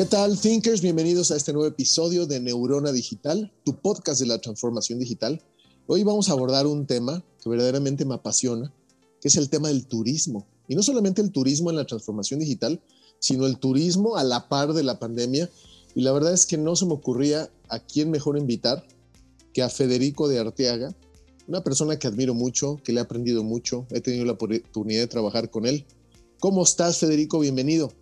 ¿Qué tal, Thinkers? Bienvenidos a este nuevo episodio de Neurona Digital, tu podcast de la transformación digital. Hoy vamos a abordar un tema que verdaderamente me apasiona, que es el tema del turismo. Y no solamente el turismo en la transformación digital, sino el turismo a la par de la pandemia. Y la verdad es que no se me ocurría a quién mejor invitar que a Federico de Arteaga, una persona que admiro mucho, que le he aprendido mucho, he tenido la oportunidad de trabajar con él. ¿Cómo estás, Federico? Bienvenido.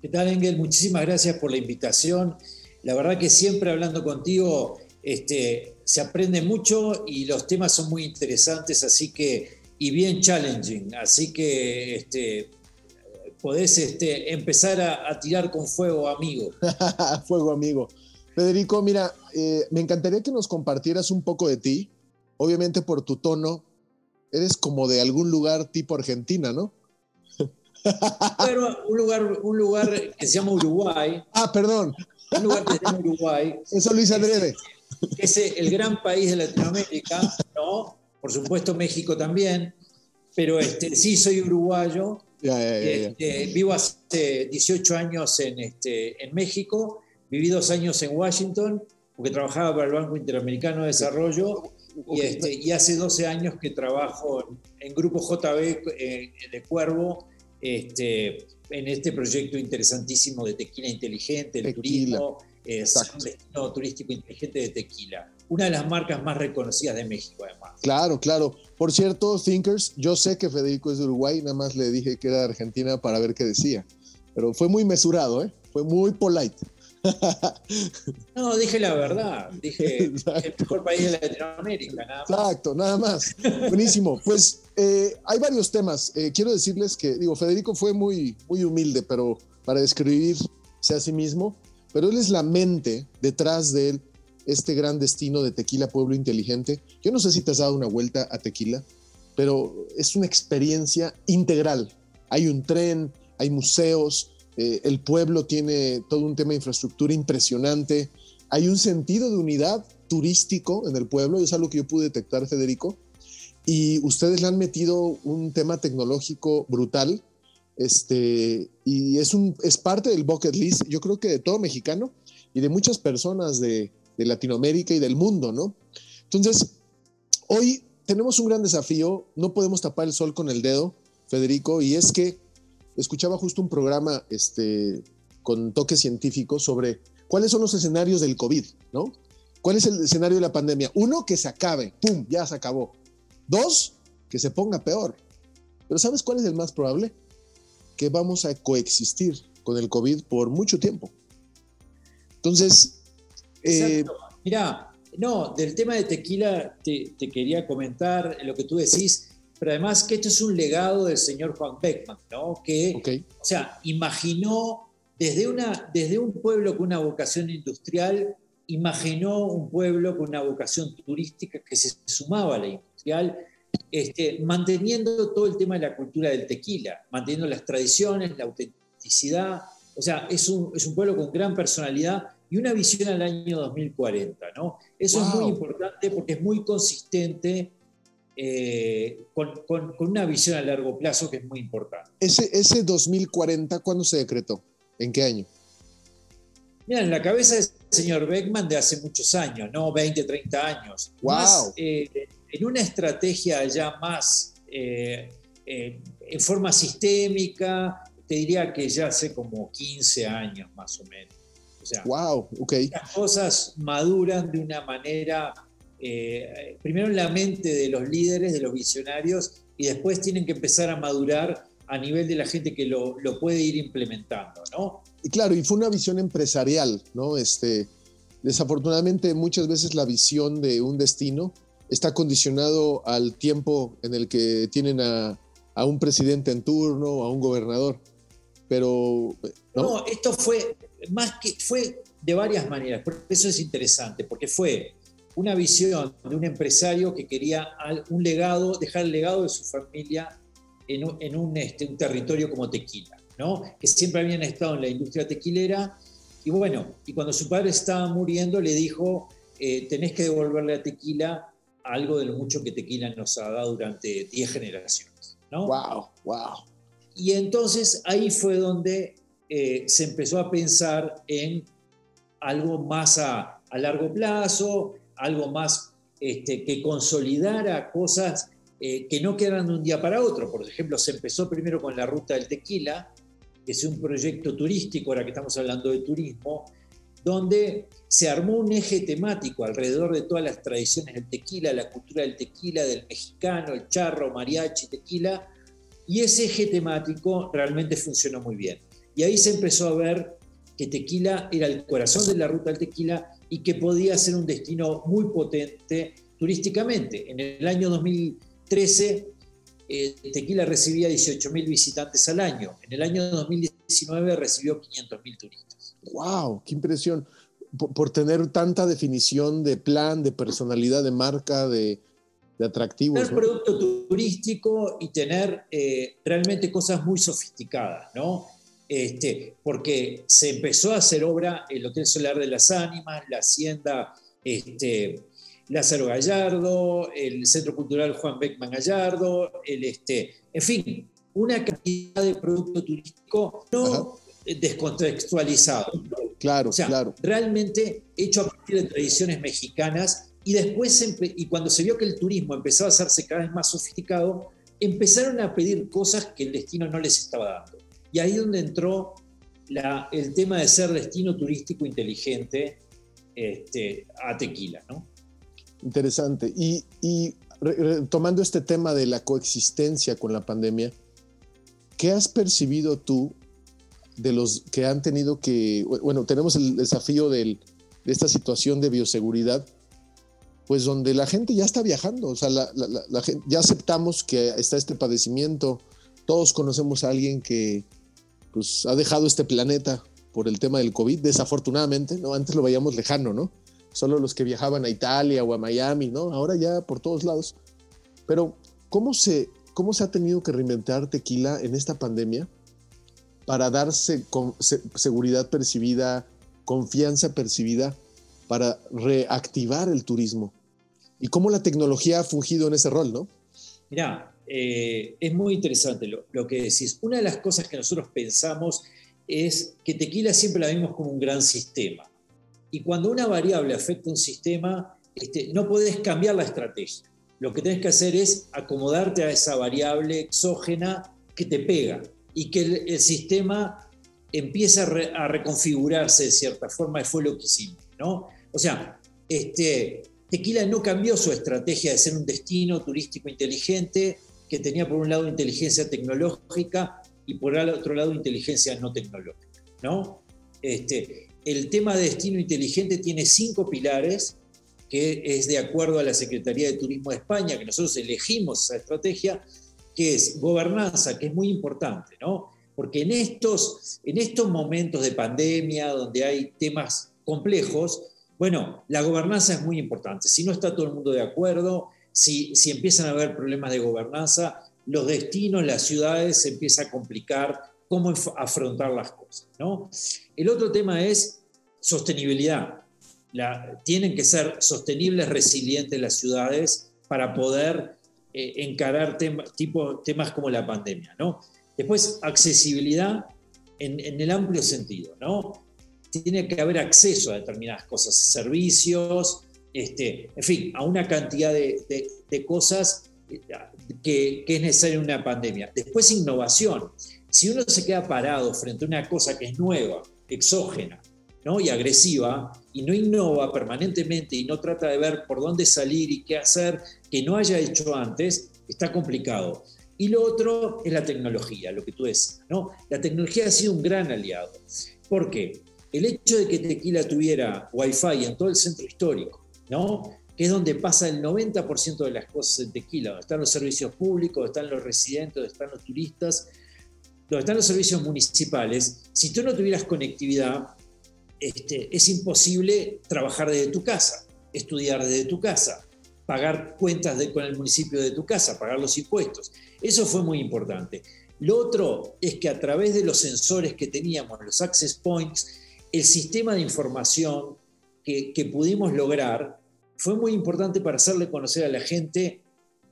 ¿Qué tal, Engel? Muchísimas gracias por la invitación. La verdad que siempre hablando contigo este, se aprende mucho y los temas son muy interesantes, así que, y bien challenging, así que este, podés este, empezar a, tirar con fuego, amigo. fuego, amigo. Federico, mira, eh, me encantaría que nos compartieras un poco de ti. Obviamente por tu tono, eres como de algún lugar tipo Argentina, ¿no? Pero un lugar, un lugar que se llama Uruguay. Ah, perdón. Un lugar que se llama Uruguay. Eso Luis Andrés. Es, es el gran país de Latinoamérica, ¿no? Por supuesto México también, pero este, sí soy uruguayo. Este, vivo hace 18 años en, este, en México, viví dos años en Washington, porque trabajaba para el Banco Interamericano de Desarrollo, y, este, y hace 12 años que trabajo en, Grupo JB eh, de Cuervo, este, en este proyecto interesantísimo de tequila inteligente, el turismo, es un destino turístico inteligente de tequila. Una de las marcas más reconocidas de México, además. Claro, claro. Por cierto, Thinkers, yo sé que Federico es de Uruguay, nada más le dije que era de Argentina para ver qué decía. Pero fue muy mesurado, ¿eh? Fue muy polite. No, dije la verdad. Dije el mejor país de Latinoamérica, nada más. Exacto, nada más. Buenísimo. Pues eh, hay varios temas. Eh, quiero decirles que, digo, Federico fue muy, muy humilde, pero para describirse a sí mismo, pero él es la mente detrás de este gran destino de Tequila Pueblo Inteligente. Yo no sé si te has dado una vuelta a Tequila, pero es una experiencia integral. Hay un tren, hay museos, eh, el pueblo tiene todo un tema de infraestructura impresionante. Hay un sentido de unidad turístico en el pueblo, es algo que yo pude detectar, Federico. Y ustedes le han metido un tema tecnológico brutal. Este, y es, un, es parte del bucket list, yo creo que de todo mexicano y de muchas personas de, de Latinoamérica y del mundo, ¿no? Entonces, hoy tenemos un gran desafío, no podemos tapar el sol con el dedo, Federico, y es que escuchaba justo un programa este, con toque científico sobre cuáles son los escenarios del COVID, ¿no? ¿Cuál es el escenario de la pandemia? Uno, que se acabe, ¡pum! Ya se acabó. Dos, que se ponga peor. Pero ¿sabes cuál es el más probable? Que vamos a coexistir con el COVID por mucho tiempo. Entonces... Eh, Mira, no, del tema de tequila te, te, quería comentar lo que tú decís pero además que esto es un legado del señor Juan Beckman, ¿no? Que, o sea, imaginó desde, una, desde un pueblo con una vocación industrial, imaginó un pueblo con una vocación turística que se sumaba a la industrial, este, manteniendo todo el tema de la cultura del tequila, manteniendo las tradiciones, la autenticidad. O sea, es un, es un pueblo con gran personalidad y una visión al año 2040, ¿no? Eso es muy importante porque es muy consistente eh, con, una visión a largo plazo que es muy importante. Ese, ese 2040, ¿cuándo se decretó? ¿En qué año? Mira, en la cabeza del señor Beckman de hace muchos años, ¿no? 20, 30 años. ¡Wow! Eh, en una estrategia ya más eh, en forma sistémica, te diría que ya hace como 15 años más o menos. O sea, wow, ok. Las cosas maduran de una manera eh, primero en la mente de los líderes, de los visionarios, y después tienen que empezar a madurar a nivel de la gente que lo, puede ir implementando, ¿no? Y claro, y fue una visión empresarial, ¿no? Este, desafortunadamente muchas veces la visión de un destino está condicionado al tiempo en el que tienen a, a un presidente en turno, a un gobernador. pero... ¿no? esto fue más que fue de varias maneras, por eso es interesante, porque fue una visión de un empresario que quería un legado, dejar el legado de su familia en un, este, un territorio como Tequila, ¿no? que siempre habían estado en la industria tequilera. Y bueno, y cuando su padre estaba muriendo, le dijo, eh, tenés que devolverle a Tequila algo de lo mucho que Tequila nos ha dado durante 10 generaciones. ¿no? Wow, wow. Y entonces ahí fue donde eh, se empezó a pensar en algo más a, a largo plazo, algo más este, que consolidara cosas eh, que no quedan de un día para otro. Por ejemplo, se empezó primero con la ruta del tequila, que es un proyecto turístico, ahora que estamos hablando de turismo, donde se armó un eje temático alrededor de todas las tradiciones del tequila, la cultura del tequila, del mexicano, el charro, mariachi, tequila, y ese eje temático realmente funcionó muy bien. Y ahí se empezó a ver que Tequila era el corazón de la ruta del tequila y que podía ser un destino muy potente turísticamente. En el año 2013, eh, Tequila recibía 18.000 visitantes al año. En el año 2019 recibió 500.000 turistas. ¡Wow! ¡Qué impresión! Por, tener tanta definición de plan, de personalidad, de marca, de, de atractivos. Tener producto turístico y tener eh, realmente cosas muy sofisticadas, ¿no? Este, porque se empezó a hacer obra el Hotel Solar de las Ánimas, la Hacienda este, Lázaro Gallardo, el Centro Cultural Juan Beckman Gallardo, el, este, en fin, una cantidad de producto turístico no descontextualizado. Claro, claro. Realmente hecho a partir de tradiciones mexicanas y después, y cuando se vio que el turismo empezaba a hacerse cada vez más sofisticado, empezaron a pedir cosas que el destino no les estaba dando. Y ahí es donde entró el tema de ser destino turístico inteligente este, a Tequila, ¿no? Interesante. Y, tomando este tema de la coexistencia con la pandemia, ¿qué has percibido tú de los que han tenido que, bueno, tenemos el desafío de esta situación de bioseguridad, pues donde la gente ya está viajando, o sea, ya aceptamos que está este padecimiento, todos conocemos a alguien que, pues ha dejado este planeta por el tema del COVID, desafortunadamente, ¿no? Antes lo veíamos lejano, ¿no? Solo los que viajaban a Italia o a Miami, ¿no? Ahora ya por todos lados. Pero, ¿cómo se, cómo se ha tenido que reinventar tequila en esta pandemia para darse con, seguridad percibida, confianza percibida, para reactivar el turismo? ¿Y cómo la tecnología ha fungido en ese rol, no? Mira, eh, es muy interesante lo, que decís. Una de las cosas que nosotros pensamos es que tequila siempre la vemos como un gran sistema. Y cuando una variable afecta un sistema, este, no podés cambiar la estrategia. Lo que tenés que hacer es acomodarte a esa variable exógena que te pega y que el, sistema empieza a, reconfigurarse de cierta forma, y fue lo que hicimos. ¿no? O sea, este, Tequila no cambió su estrategia de ser un destino turístico inteligente, que tenía por un lado inteligencia tecnológica y por el otro lado inteligencia no tecnológica. ¿no? Este, el tema de destino inteligente tiene cinco pilares, que es de acuerdo a la Secretaría de Turismo de España, que nosotros elegimos esa estrategia, que es gobernanza, que es muy importante, ¿no? Porque en estos, en estos momentos de pandemia, donde hay temas complejos, bueno, la gobernanza es muy importante. Si no está todo el mundo de acuerdo, si, empiezan a haber problemas de gobernanza, los destinos, las ciudades, se empieza a complicar cómo afrontar las cosas. ¿no? El otro tema es sostenibilidad. tienen que ser sostenibles, resilientes las ciudades para poder eh, encarar temas como la pandemia. ¿no? Después, accesibilidad en, en, el amplio sentido. ¿no? Tiene que haber acceso a determinadas cosas, servicios, este, en fin, a una cantidad de, cosas que, es necesaria en una pandemia. Después, innovación. Si uno se queda parado frente a una cosa que es nueva, exógena ¿no? y agresiva, y no innova permanentemente y no trata de ver por dónde salir y qué hacer que no haya hecho antes, está complicado. Y lo otro es la tecnología, lo que tú decías. ¿no? La tecnología ha sido un gran aliado. ¿Por qué? El hecho de que Tequila tuviera Wi-Fi en todo el centro histórico, ¿no? que es donde pasa el 90% de las cosas en Tequila, donde están los servicios públicos, donde están los residentes, donde están los turistas, donde están los servicios municipales, si tú no tuvieras conectividad, este, es imposible trabajar desde tu casa, estudiar desde tu casa, pagar cuentas con el municipio de tu casa, pagar los impuestos. Eso fue muy importante. Lo otro es que a través de los sensores que teníamos, los access points, el sistema de información que, que pudimos lograr fue muy importante para hacerle conocer a la gente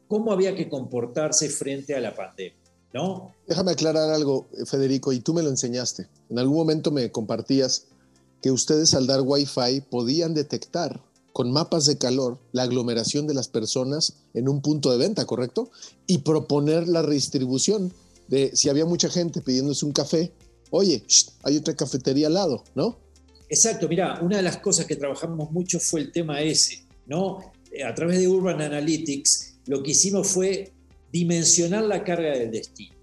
cómo había que comportarse frente a la pandemia. ¿no? Déjame aclarar algo, Federico, y tú me lo enseñaste. En algún momento me compartías que ustedes al dar Wi-Fi podían detectar con mapas de calor la aglomeración de las personas en un punto de venta, ¿correcto? Y proponer la redistribución de si había mucha gente pidiéndose un café, oye, hay otra cafetería al lado, ¿no? Exacto, mira, una de las cosas que trabajamos mucho fue el tema ese, ¿no? Eh, a través de Urban Analytics, lo que hicimos fue dimensionar la carga del destino.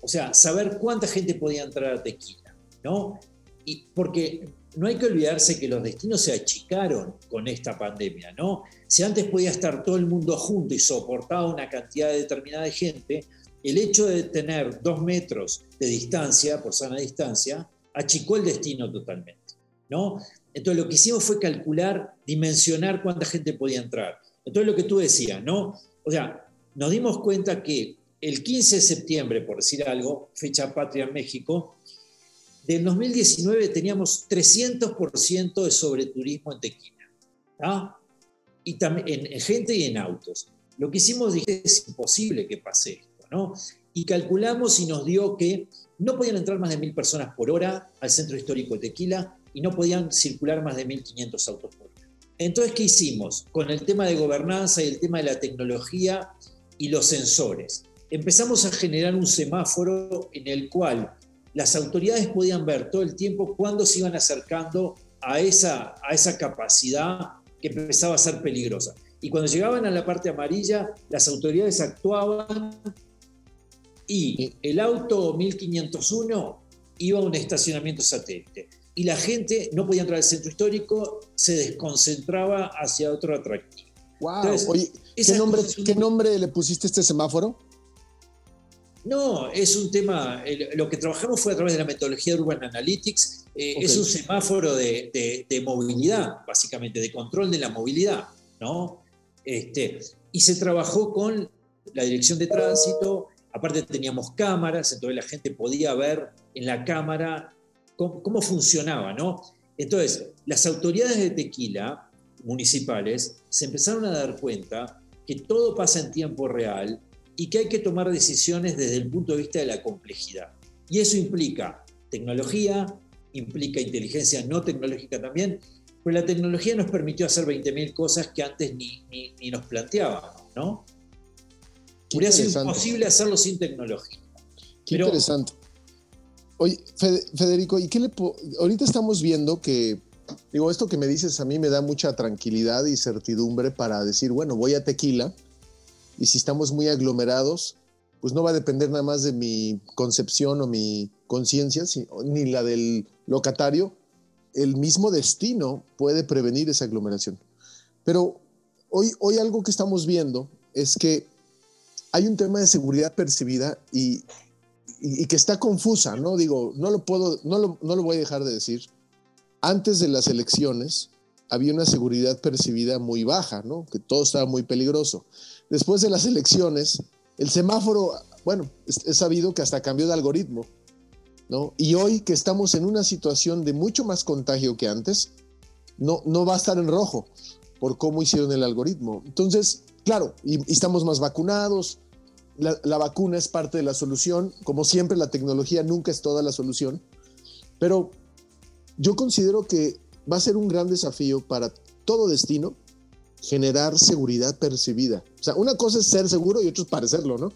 O sea, saber cuánta gente podía entrar a Tequila, ¿no? Y porque no hay que olvidarse que los destinos se achicaron con esta pandemia, ¿no? Si antes podía estar todo el mundo junto y soportaba una cantidad determinada de gente, el hecho de tener dos metros de distancia, por sana distancia, achicó el destino totalmente. ¿No? Entonces lo que hicimos fue calcular, dimensionar cuánta gente podía entrar. Entonces lo que tú decías, ¿no? O sea, nos dimos cuenta que el 15 de septiembre, por decir algo, fecha patria en México, del 2019 teníamos 300% de sobreturismo en Tequila, y también en, gente y en autos. Lo que hicimos dije es imposible que pase esto. Y calculamos y nos dio que no podían entrar más de mil personas por hora al centro histórico de Tequila y no podían circular más de 1.500 autos por hora. Entonces, ¿qué hicimos? Con el tema de gobernanza y el tema de la tecnología y los sensores. Empezamos a generar un semáforo en el cual las autoridades podían ver todo el tiempo cuándo se iban acercando a esa, a esa capacidad que empezaba a ser peligrosa. Y cuando llegaban a la parte amarilla, las autoridades actuaban y el auto 1501 iba a un estacionamiento satélite y la gente no podía entrar al centro histórico, se desconcentraba hacia otro atractivo. Wow. Oye, ¿qué nombre, ¿qué nombre le pusiste a este semáforo? No, es un tema, lo que trabajamos fue a través de la metodología de Urban Analytics, eh, es un semáforo de, de, movilidad, básicamente, de control de la movilidad, ¿no? Este, y se trabajó con la dirección de tránsito, Aparte teníamos cámaras, entonces la gente podía ver en la cámara cómo, funcionaba, ¿no? Entonces, las autoridades de tequila municipales se empezaron a dar cuenta que todo pasa en tiempo real y que hay que tomar decisiones desde el punto de vista de la complejidad. Y eso implica tecnología, implica inteligencia no tecnológica también, pero la tecnología nos permitió hacer 20.000 cosas que antes ni, ni, ni nos planteábamos, ¿no? Hubiera sido imposible hacerlo sin tecnología. Qué interesante. Oye, Federico, ¿y qué le ahorita estamos viendo que digo, esto que me dices a mí me da mucha tranquilidad y certidumbre para decir, bueno, voy a Tequila y si estamos muy aglomerados, pues no va a depender nada más de mi concepción o mi conciencia, ni la del locatario. El mismo destino puede prevenir esa aglomeración. Pero hoy, hoy algo que estamos viendo es que hay un tema de seguridad percibida y, que está confusa, ¿no? Digo, no lo puedo, no lo, no lo voy a dejar de decir. Antes de las elecciones había una seguridad percibida muy baja, ¿no? Que todo estaba muy peligroso. Después de las elecciones, el semáforo, bueno, es, sabido que hasta cambió de algoritmo, ¿no? Y hoy que estamos en una situación de mucho más contagio que antes, no, no va a estar en rojo por cómo hicieron el algoritmo. Entonces, claro, y estamos más vacunados, la, vacuna es parte de la solución. Como siempre, la tecnología nunca es toda la solución. Pero yo considero que va a ser un gran desafío para todo destino generar seguridad percibida. O sea, una cosa es ser seguro y otra es parecerlo, ¿no?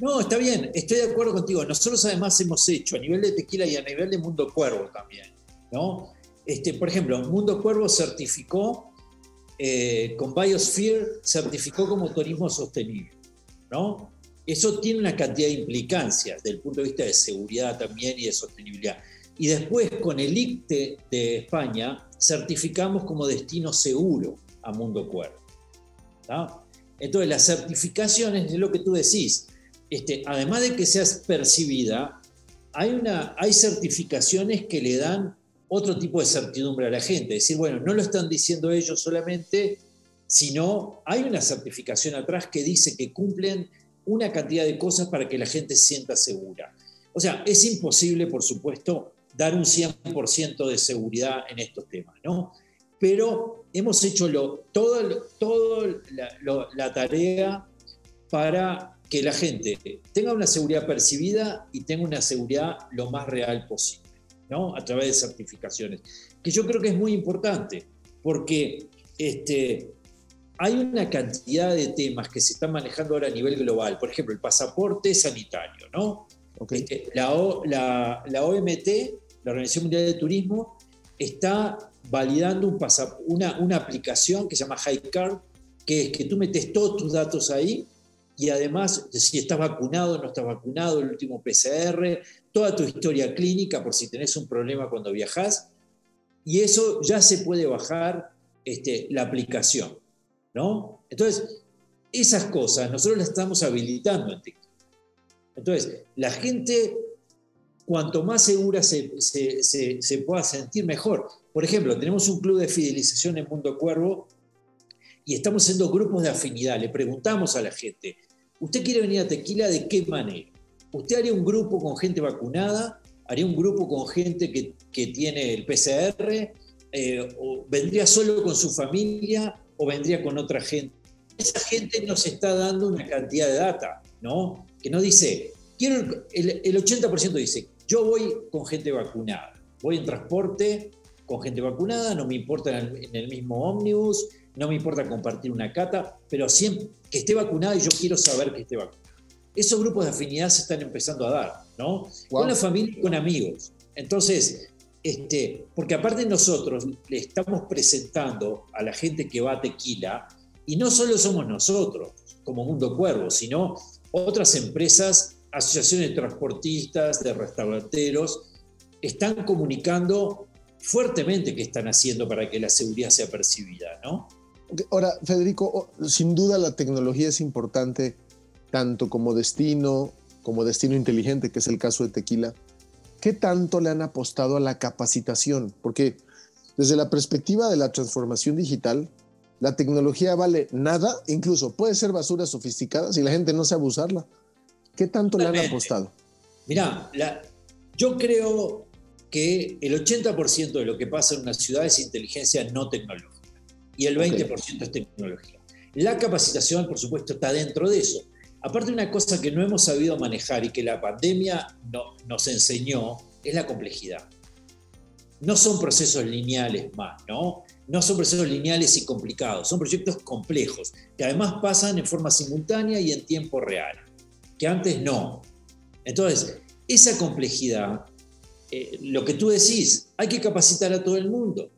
No, está bien, estoy de acuerdo contigo. Nosotros además hemos hecho a nivel de tequila y a nivel de Mundo Cuervo también, ¿no? Este, por ejemplo, Mundo Cuervo certificó, eh, con Biosphere, certificó como turismo sostenible, ¿no? Eso tiene una cantidad de implicancias desde el punto de vista de seguridad también y de sostenibilidad. Y después con el ICTE de España certificamos como destino seguro a Mundo Cuervo. Entonces las certificaciones es lo que tú decís. Este, además de que seas percibida, hay, una, hay certificaciones que le dan otro tipo de certidumbre a la gente. Es decir, bueno, no lo están diciendo ellos solamente, sino hay una certificación atrás que dice que cumplen una cantidad de cosas para que la gente se sienta segura. O sea, es imposible, por supuesto, dar un 100% de seguridad en estos temas, ¿no? Pero hemos hecho lo, todo, todo la, la tarea para que la gente tenga una seguridad percibida y tenga una seguridad lo más real posible, ¿no? A través de certificaciones, que yo creo que es muy importante, porque este, hay una cantidad de temas que se están manejando ahora a nivel global, por ejemplo, el pasaporte sanitario, ¿no? Este, la, la, OMT, la Organización Mundial de Turismo, está validando un una, una aplicación que se llama HiCard, que es que tú metes todos tus datos ahí y además si estás vacunado o no estás vacunado, el último PCR, toda tu historia clínica por si tenés un problema cuando viajas, y eso ya se puede bajar este, la aplicación. Entonces, esas cosas nosotros las estamos habilitando en TikTok. Entonces, la gente, cuanto más segura se, pueda sentir, mejor. Por ejemplo, tenemos un club de fidelización en Mundo Cuervo y estamos haciendo grupos de afinidad. Le preguntamos a la gente, ¿usted quiere venir a Tequila de qué manera? ¿Usted haría un grupo con gente vacunada? ¿Haría un grupo con gente que, tiene el PCR? Eh, ¿O vendría solo con su familia? O vendría con otra gente. Esa gente nos está dando una cantidad de data, ¿no? Que no dice, quiero el, 80% dice, yo voy con gente vacunada, voy en transporte con gente vacunada, no me importa en el, mismo ómnibus, no me importa compartir una cata, pero siempre que esté vacunada y yo quiero saber que esté vacunada. Esos grupos de afinidad se están empezando a dar, ¿no? Con la familia y con amigos. Entonces, este, porque aparte nosotros le estamos presentando a la gente que va a tequila, y no solo somos nosotros, como Mundo Cuervo, sino otras empresas, asociaciones de transportistas, de restauranteros, están comunicando fuertemente qué están haciendo para que la seguridad sea percibida, ¿no? Ahora, Federico, sin duda la tecnología es importante tanto como destino, como destino inteligente, que es el caso de Tequila, ¿qué tanto le han apostado a la capacitación? Porque desde la perspectiva de la transformación digital, la tecnología vale nada, incluso puede ser basura sofisticada si la gente no sabe usarla. ¿Qué tanto le han apostado? Mira, yo creo que el 80% de lo que pasa en una ciudad es inteligencia no tecnológica y el 20% es tecnología. La capacitación, por supuesto, está dentro de eso. Aparte, una cosa que no hemos sabido manejar y que la pandemia no, nos enseñó es la complejidad. No son procesos lineales más, ¿no? No son procesos lineales y complicados, son proyectos complejos, que además pasan en forma simultánea y en tiempo real, que antes no. Entonces, esa complejidad, eh, lo que tú decís, hay que capacitar a todo el mundo,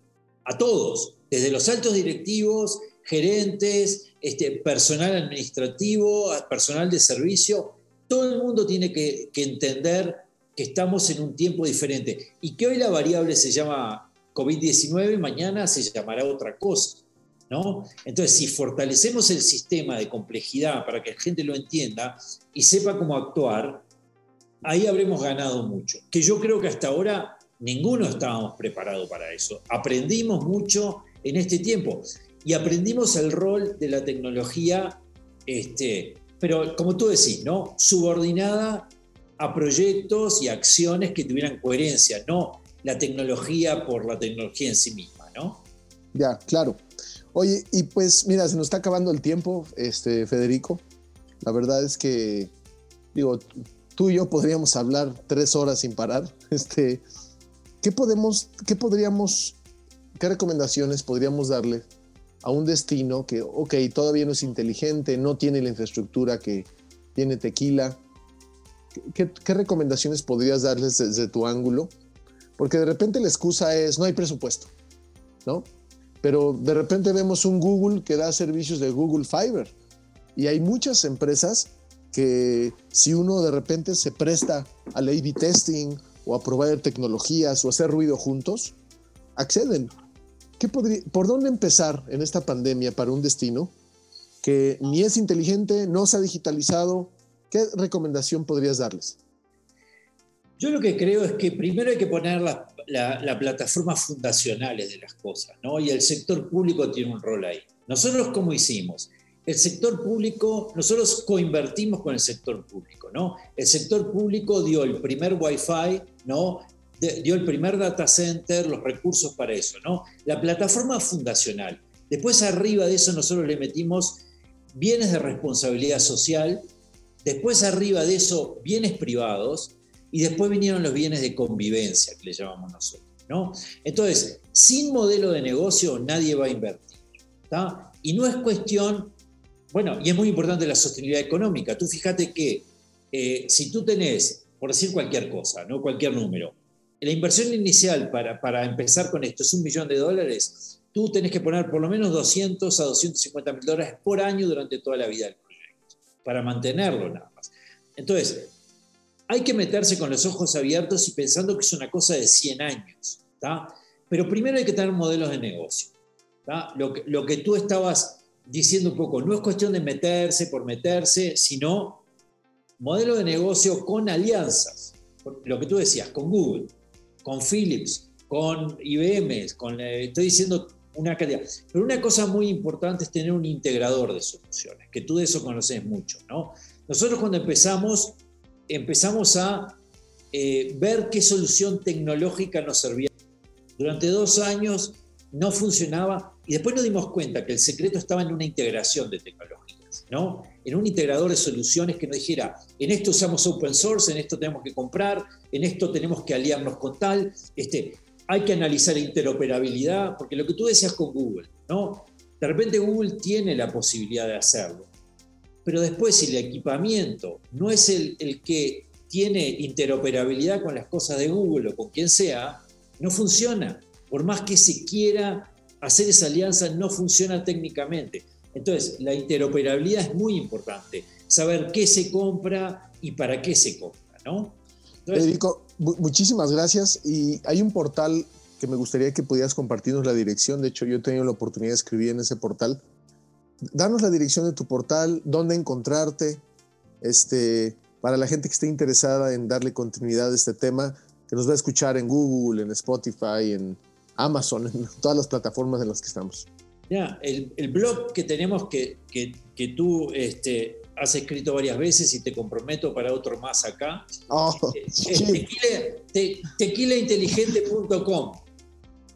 a todos, desde los altos directivos, gerentes, este, personal administrativo, personal de servicio, todo el mundo tiene que, entender que estamos en un tiempo diferente y que hoy la variable se llama COVID-19 y mañana se llamará otra cosa. ¿no? Entonces, si fortalecemos el sistema de complejidad para que la gente lo entienda y sepa cómo actuar, ahí habremos ganado mucho. Que yo creo que hasta ahora ninguno estábamos preparados para eso. Aprendimos mucho en este tiempo y aprendimos el rol de la tecnología, este, pero como tú decís, ¿no? subordinada a proyectos y acciones que tuvieran coherencia, no la tecnología por la tecnología en sí misma, ¿no? Ya, claro. Oye, y pues mira, se nos está acabando el tiempo, este, Federico. La verdad es que, digo, tú y yo podríamos hablar tres horas sin parar. Este, ¿qué podemos, qué podríamos, qué recomendaciones podríamos darle a un destino que, ok, todavía no es inteligente, no tiene la infraestructura que tiene tequila. ¿Qué, recomendaciones podrías darles desde tu ángulo? Porque de repente la excusa es, no hay presupuesto, ¿no? Pero de repente vemos un Google que da servicios de Google Fiber y hay muchas empresas que si uno de repente se presta al A-B testing o a probar tecnologías o hacer ruido juntos, acceden ¿Por dónde empezar en esta pandemia para un destino que ni es inteligente, no se ha digitalizado? ¿Qué recomendación podrías darles? Yo lo que creo es que primero hay que poner las la, plataformas fundacionales de las cosas, ¿no? Y el sector público tiene un rol ahí. Nosotros, ¿cómo hicimos? El sector público, nosotros coinvertimos con el sector público, ¿no? El sector público dio el primer Wi-Fi, ¿no? Dio el primer data center, los recursos para eso, ¿no? La plataforma fundacional. Después arriba de eso nosotros le metimos bienes de responsabilidad social, después arriba de eso bienes privados y después vinieron los bienes de convivencia, que le llamamos nosotros, ¿no? Entonces, sin modelo de negocio nadie va a invertir, Y no es cuestión, bueno, y es muy importante la sostenibilidad económica. Tú fíjate que eh, si tú tenés, por decir cualquier cosa, ¿no? Cualquier número, la inversión inicial para, para empezar con esto es un millón de dólares, tú tenés que poner por lo menos 200 a 250 mil dólares por año durante toda la vida del proyecto, para mantenerlo nada más. Entonces, hay que meterse con los ojos abiertos y pensando que es una cosa de 100 años, pero primero hay que tener modelos de negocio. Lo, lo que tú estabas diciendo un poco, no es cuestión de meterse por meterse, sino modelo de negocio con alianzas. Lo que tú decías, con Google, con Philips, con IBM, eh, estoy diciendo una calidad. Pero una cosa muy importante es tener un integrador de soluciones, que tú de eso conoces mucho, ¿no? Nosotros cuando empezamos, empezamos a eh, ver qué solución tecnológica nos servía. Durante dos años no funcionaba y después nos dimos cuenta que el secreto estaba en una integración de tecnologías, ¿no? En un integrador de soluciones que nos dijera, en esto usamos open source, en esto tenemos que comprar, en esto tenemos que aliarnos con tal, este, hay que analizar interoperabilidad, porque lo que tú decías con Google, ¿no? De repente Google tiene la posibilidad de hacerlo, pero después si el equipamiento no es el, el que tiene interoperabilidad con las cosas de Google o con quien sea, no funciona. Por más que se quiera hacer esa alianza, no funciona técnicamente. Entonces, la interoperabilidad es muy importante, saber qué se compra y para qué se compra, ¿no? Federico, muchísimas gracias. Y hay un portal que me gustaría que pudieras compartirnos la dirección. De hecho, yo he tenido la oportunidad de escribir en ese portal. Danos la dirección de tu portal, dónde encontrarte, este, para la gente que esté interesada en darle continuidad a este tema, que nos va a escuchar en Google, en Spotify, en Amazon, en todas las plataformas en las que estamos. Ya, el, blog que tenemos que, que, que tú este, has escrito varias veces y te comprometo para otro más acá. Oh, tequilainteligente.com.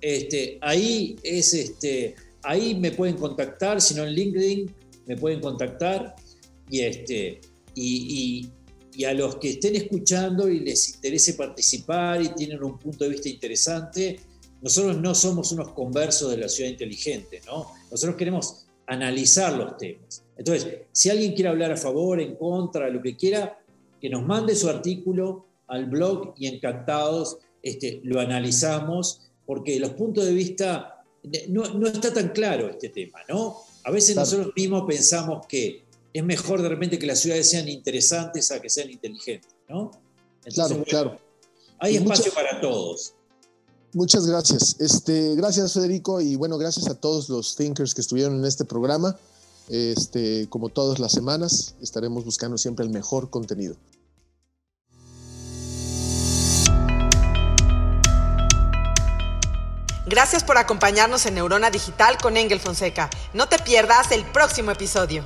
Este, ahí es este, ahí me pueden contactar, si no en LinkedIn me pueden contactar y este y, y, a los que estén escuchando y les interese participar y tienen un punto de vista interesante, nosotros no somos unos conversos de la ciudad inteligente, ¿no? Nosotros queremos analizar los temas. Entonces, si alguien quiere hablar a favor, en contra, lo que quiera, que nos mande su artículo al blog y encantados este, lo analizamos, porque los puntos de vista, no, está tan claro este tema, ¿no? A veces nosotros mismos pensamos que es mejor de repente que las ciudades sean interesantes a que sean inteligentes, ¿no? claro, claro. Hay espacio para todos. Muchas gracias. Este, gracias, Federico, y bueno, gracias a todos los thinkers que estuvieron en este programa. Este, como todas las semanas, estaremos buscando siempre el mejor contenido. Gracias por acompañarnos en Neurona Digital con Engel Fonseca. No te pierdas el próximo episodio.